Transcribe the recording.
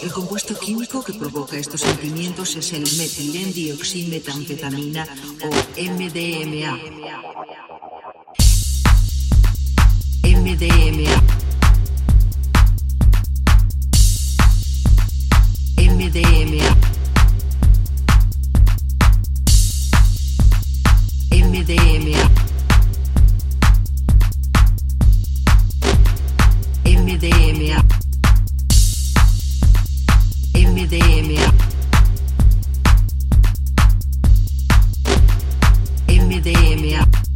El compuesto químico que provoca estos sentimientos es el metilendioximetanfetamina o MDMA. MDMA. MDMA. MDMA. MDMA. MDMA. MDMA.